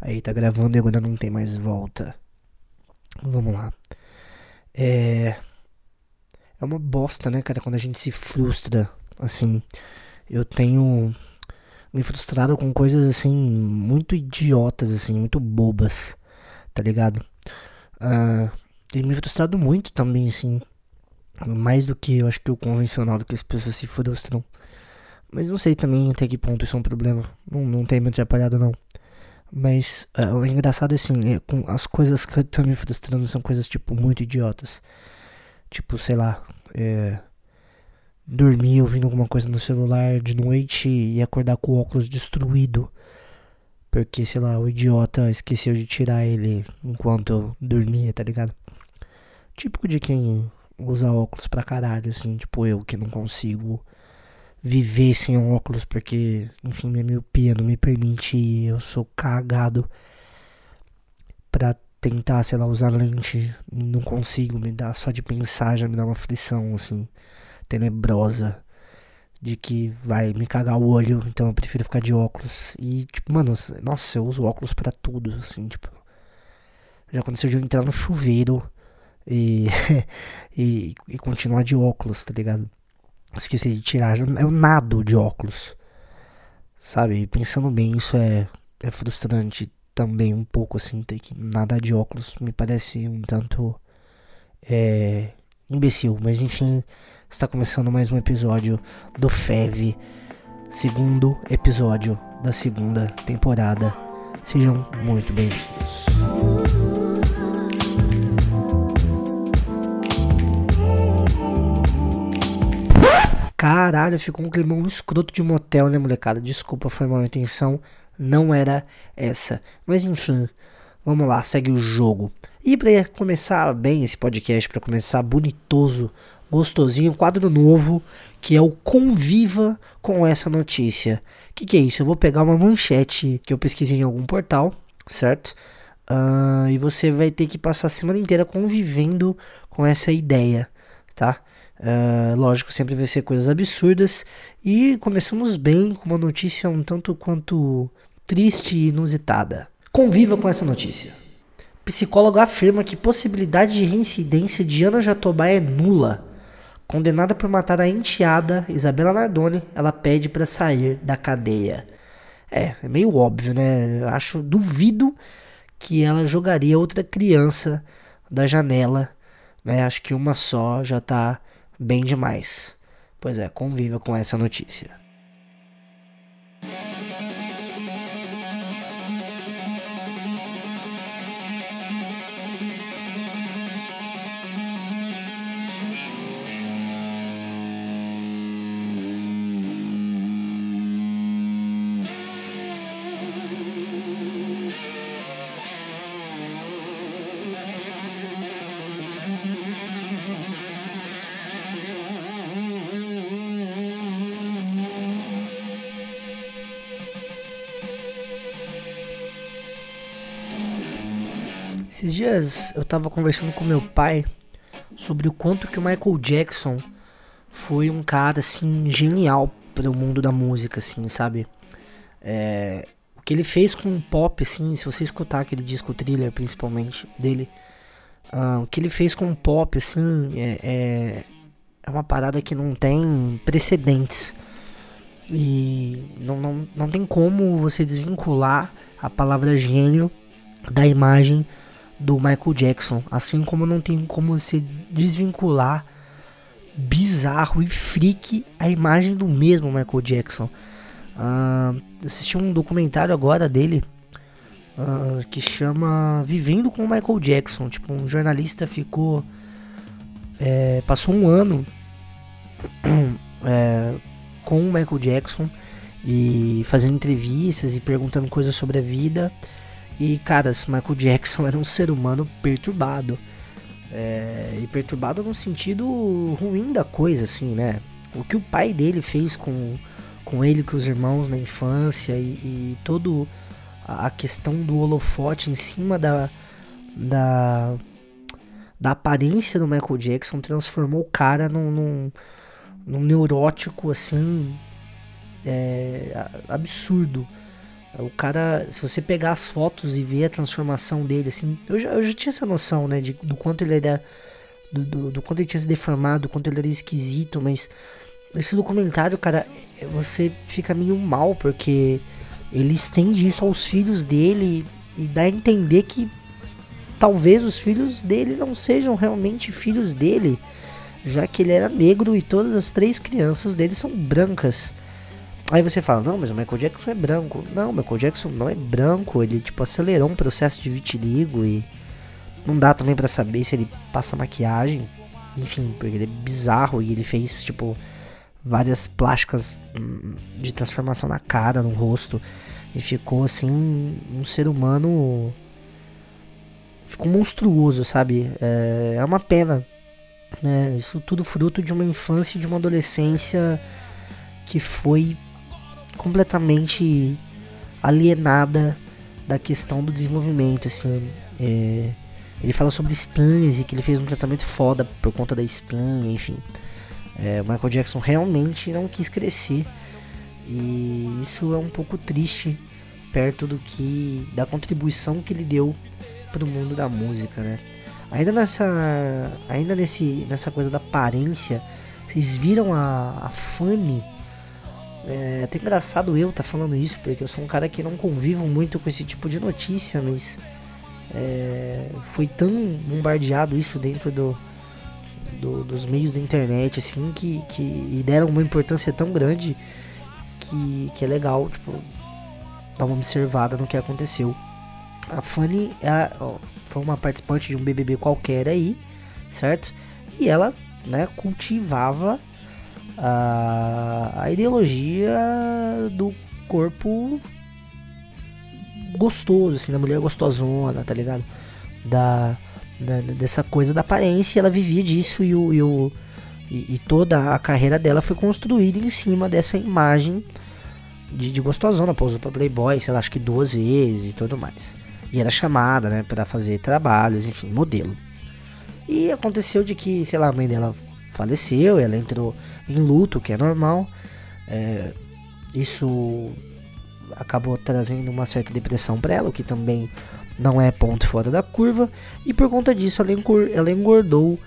Aí tá gravando e agora não tem mais volta. Vamos lá. É. É uma bosta, né, cara, quando a gente se frustra. Assim, eu tenho me frustrado com coisas assim, muito idiotas, assim, muito bobas, tá ligado? Uh, e me frustrado muito também, assim. Mais do que eu acho que o convencional do que as pessoas se frustram. Mas não sei também até que ponto isso é um problema. Não, não tem me atrapalhado, não. Mas uh, o engraçado é assim, é, com as coisas que estão me frustrando são coisas, tipo, muito idiotas. Tipo, sei lá, é, dormir ouvindo alguma coisa no celular de noite e acordar com o óculos destruído. Porque, sei lá, o idiota esqueceu de tirar ele enquanto eu dormia, tá ligado? Típico de quem usa óculos pra caralho, assim, tipo eu que não consigo viver sem óculos porque, enfim, minha miopia não me permite eu sou cagado pra tentar, sei lá, usar lente. Não consigo, me dá só de pensar já me dá uma aflição, assim, tenebrosa. De que vai me cagar o olho, então eu prefiro ficar de óculos. E, tipo, mano, nossa, eu uso óculos para tudo, assim, tipo. Já aconteceu de eu entrar no chuveiro e, e, e continuar de óculos, tá ligado? Esqueci de tirar, eu nado de óculos. Sabe? Pensando bem, isso é, é frustrante também um pouco assim, ter que nadar de óculos me parece um tanto é, imbecil, mas enfim, está começando mais um episódio do FEV, segundo episódio da segunda temporada. Sejam muito bem-vindos. Caralho, ficou um climão escroto de motel, né, molecada? Desculpa, foi mal intenção. Não era essa. Mas enfim, vamos lá, segue o jogo. E para começar bem esse podcast, para começar bonitoso, gostosinho, quadro novo, que é o Conviva com essa notícia. O que, que é isso? Eu vou pegar uma manchete que eu pesquisei em algum portal, certo? Uh, e você vai ter que passar a semana inteira convivendo com essa ideia, tá? Uh, lógico, sempre vai ser coisas absurdas. E começamos bem com uma notícia um tanto quanto triste e inusitada. Conviva com essa notícia. Psicólogo afirma que possibilidade de reincidência de Ana Jatobá é nula. Condenada por matar a enteada Isabela Nardoni, ela pede para sair da cadeia. É, é meio óbvio, né? Eu acho duvido que ela jogaria outra criança da janela, né? Acho que uma só já tá bem demais. Pois é, conviva com essa notícia. Esses dias eu tava conversando com meu pai sobre o quanto que o Michael Jackson foi um cara assim genial para o mundo da música, assim, sabe? É, o que ele fez com o pop, assim, se você escutar aquele disco thriller, principalmente dele, uh, o que ele fez com o pop, assim, é, é, é uma parada que não tem precedentes. E não, não, não tem como você desvincular a palavra gênio da imagem do Michael Jackson, assim como não tem como você desvincular bizarro e freak a imagem do mesmo Michael Jackson. Uh, assisti um documentário agora dele uh, que chama Vivendo com o Michael Jackson. Tipo, um jornalista ficou. É, passou um ano é, com o Michael Jackson e fazendo entrevistas e perguntando coisas sobre a vida. E, cara, Michael Jackson era um ser humano perturbado. É, e perturbado no sentido ruim da coisa, assim, né? O que o pai dele fez com, com ele, com os irmãos na infância e, e todo a questão do holofote em cima da, da, da aparência do Michael Jackson transformou o cara num, num, num neurótico, assim, é, absurdo. O cara, se você pegar as fotos e ver a transformação dele, assim, eu já, eu já tinha essa noção, né, de, do quanto ele era, do, do, do quanto ele tinha se deformado, do quanto ele era esquisito, mas esse documentário, cara, você fica meio mal, porque ele estende isso aos filhos dele e dá a entender que talvez os filhos dele não sejam realmente filhos dele, já que ele era negro e todas as três crianças dele são brancas. Aí você fala, não, mas o Michael Jackson é branco. Não, o Michael Jackson não é branco, ele tipo acelerou um processo de vitiligo e não dá também para saber se ele passa maquiagem. Enfim, porque ele é bizarro e ele fez tipo várias plásticas hum, de transformação na cara, no rosto. E ficou assim um ser humano ficou monstruoso, sabe? É, é uma pena, né? Isso tudo fruto de uma infância e de uma adolescência que foi completamente alienada da questão do desenvolvimento, assim. É, ele fala sobre espinhas e que ele fez um tratamento foda por conta da espinha, enfim. É, o Michael Jackson realmente não quis crescer e isso é um pouco triste perto do que da contribuição que ele deu para o mundo da música, né? Ainda nessa, ainda nesse, nessa coisa da aparência, vocês viram a, a Fanny é até engraçado eu estar tá falando isso, porque eu sou um cara que não convivo muito com esse tipo de notícia, mas é, foi tão bombardeado isso dentro do, do, dos meios da internet, assim, que, que e deram uma importância tão grande que, que é legal, tipo, dar uma observada no que aconteceu. A Fanny é, ó, foi uma participante de um BBB qualquer aí, certo? E ela, né, cultivava a, a ideologia do corpo gostoso, assim, da mulher gostosona, tá ligado? Da, da dessa coisa da aparência, ela vivia disso e, o, e, o, e, e, toda a carreira dela foi construída em cima dessa imagem de, de gostosona, pousou pra Playboy, sei lá, acho que duas vezes e tudo mais. E era chamada, né, para fazer trabalhos, enfim, modelo. E aconteceu de que, sei lá, a mãe dela faleceu, ela entrou em luto, que é normal. É, isso acabou trazendo uma certa depressão para ela, o que também não é ponto fora da curva. E por conta disso, ela engordou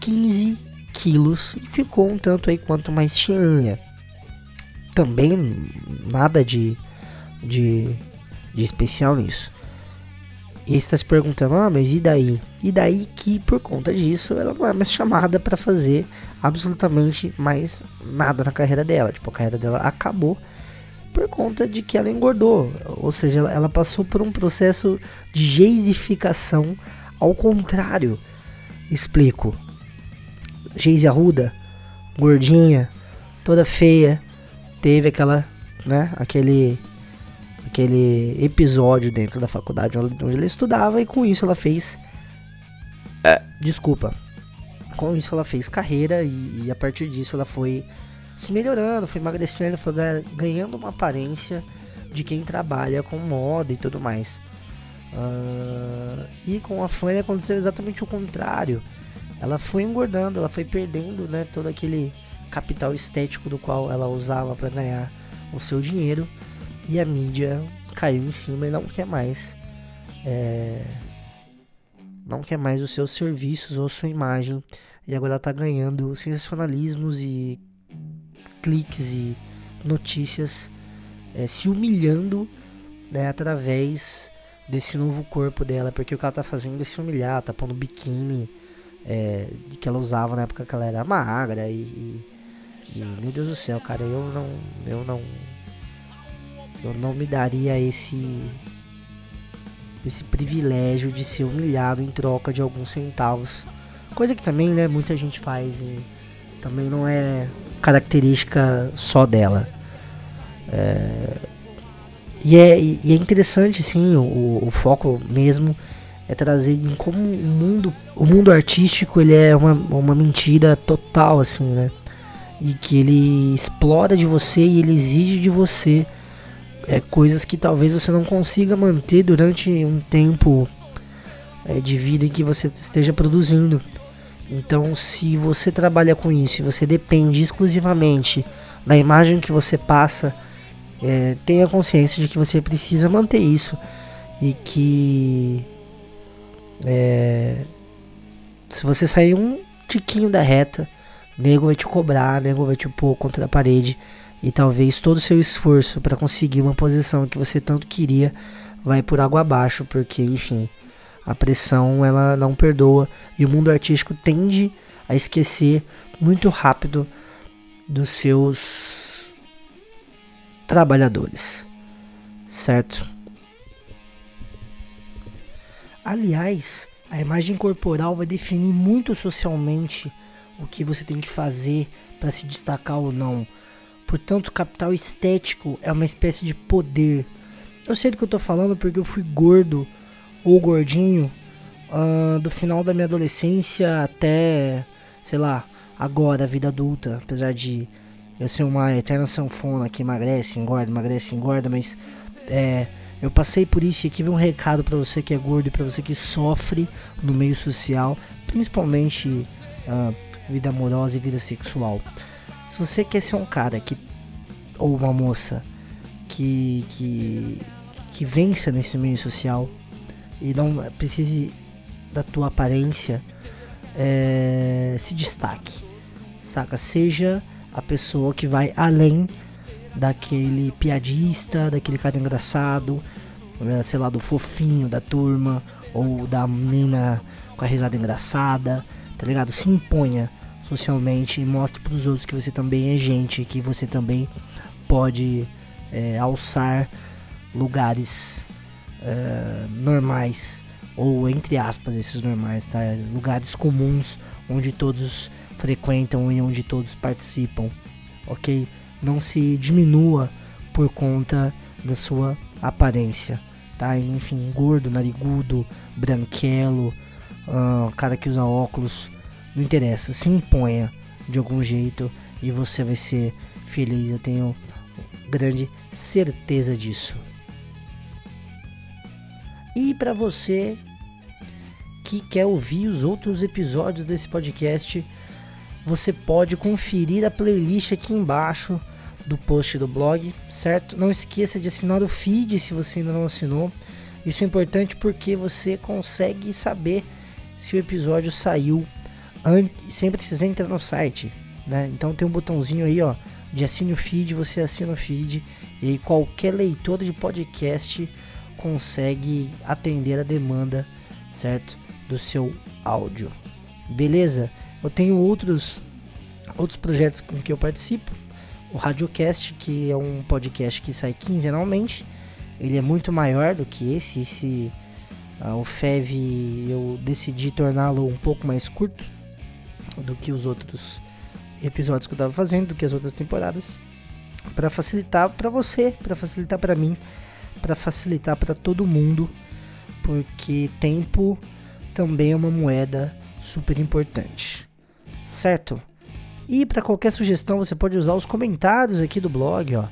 15 quilos e ficou um tanto aí quanto mais cheinha. Também nada de, de, de especial nisso. E está se perguntando, ah, mas e daí? E daí que por conta disso ela não é mais chamada para fazer absolutamente mais nada na carreira dela. Tipo, a carreira dela acabou por conta de que ela engordou. Ou seja, ela, passou por um processo de geisificação ao contrário. Explico. Geise Arruda, gordinha, toda feia, teve aquela, né, aquele aquele episódio dentro da faculdade onde ela estudava e com isso ela fez. É. Desculpa. Com isso ela fez carreira e, e, a partir disso ela foi se melhorando, foi emagrecendo, foi ganhando uma aparência de quem trabalha com moda e tudo mais. Uh, e com a Fanny aconteceu exatamente o contrário. Ela foi engordando, ela foi perdendo né, todo aquele capital estético do qual ela usava para ganhar o seu dinheiro e a mídia caiu em cima e não quer mais é, não quer mais os seus serviços ou sua imagem. E agora ela tá ganhando sensacionalismos e cliques e notícias é, se humilhando né, através desse novo corpo dela porque o que ela tá fazendo é se humilhar tá pondo biquíni é, que ela usava na época que ela era magra e, e, e meu Deus do céu cara eu não eu não eu não me daria esse esse privilégio de ser humilhado em troca de alguns centavos. Coisa que também, né, muita gente faz e também não é característica só dela. É, e, é, e é interessante, sim, o, o foco mesmo é trazer em como o mundo, o mundo artístico ele é uma, uma mentira total, assim, né? E que ele explora de você e ele exige de você é, coisas que talvez você não consiga manter durante um tempo é, de vida em que você esteja produzindo. Então, se você trabalha com isso e você depende exclusivamente da imagem que você passa é, tenha consciência de que você precisa manter isso e que é, se você sair um tiquinho da reta, nego vai te cobrar, nego vai te pôr contra a parede e talvez todo o seu esforço para conseguir uma posição que você tanto queria vai por água abaixo, porque enfim, a pressão ela não perdoa e o mundo artístico tende a esquecer muito rápido dos seus trabalhadores, certo? Aliás, a imagem corporal vai definir muito socialmente o que você tem que fazer para se destacar ou não. Portanto, capital estético é uma espécie de poder. Eu sei do que eu tô falando porque eu fui gordo ou gordinho uh, do final da minha adolescência até, sei lá, agora, a vida adulta. Apesar de eu ser uma eterna sanfona que emagrece, engorda, emagrece, engorda, mas é, eu passei por isso e aqui vem um recado para você que é gordo e para você que sofre no meio social, principalmente uh, vida amorosa e vida sexual. Se você quer ser um cara que ou uma moça que que que vença nesse meio social e não precise da tua aparência, é, se destaque, saca? Seja a pessoa que vai além daquele piadista, daquele cara engraçado, né, sei lá, do fofinho da turma ou da mina com a risada engraçada, tá ligado? Se imponha socialmente e mostre para os outros que você também é gente, que você também pode é, alçar lugares é, normais ou entre aspas esses normais, tá? Lugares comuns onde todos frequentam e onde todos participam, ok? Não se diminua por conta da sua aparência, tá? Enfim, gordo, narigudo, branquelo, uh, cara que usa óculos, não interessa, se imponha de algum jeito e você vai ser feliz, eu tenho grande certeza disso. E para você que quer ouvir os outros episódios desse podcast, você pode conferir a playlist aqui embaixo do post do blog, certo? Não esqueça de assinar o feed se você ainda não assinou. Isso é importante porque você consegue saber se o episódio saiu sem precisar entrar no site, né? Então tem um botãozinho aí, ó, de assine o feed, você assina o feed e aí qualquer leitor de podcast consegue atender a demanda, certo? Do seu áudio. Beleza? Eu tenho outros outros projetos com que eu participo. O Radiocast, que é um podcast que sai quinzenalmente. Ele é muito maior do que esse. Esse uh, o FEV eu decidi torná-lo um pouco mais curto do que os outros episódios que eu estava fazendo, do que as outras temporadas, para facilitar para você, para facilitar para mim, para facilitar para todo mundo, porque tempo também é uma moeda super importante, certo? E para qualquer sugestão você pode usar os comentários aqui do blog, ó.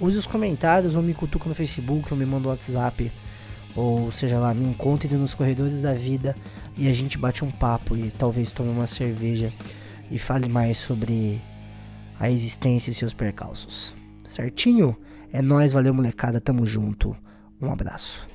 Use os comentários ou me cutuca no Facebook ou me manda um WhatsApp ou seja lá, me encontre nos corredores da vida e a gente bate um papo e talvez tome uma cerveja e fale mais sobre a existência e seus percalços. Certinho? É nós, valeu molecada, tamo junto. Um abraço.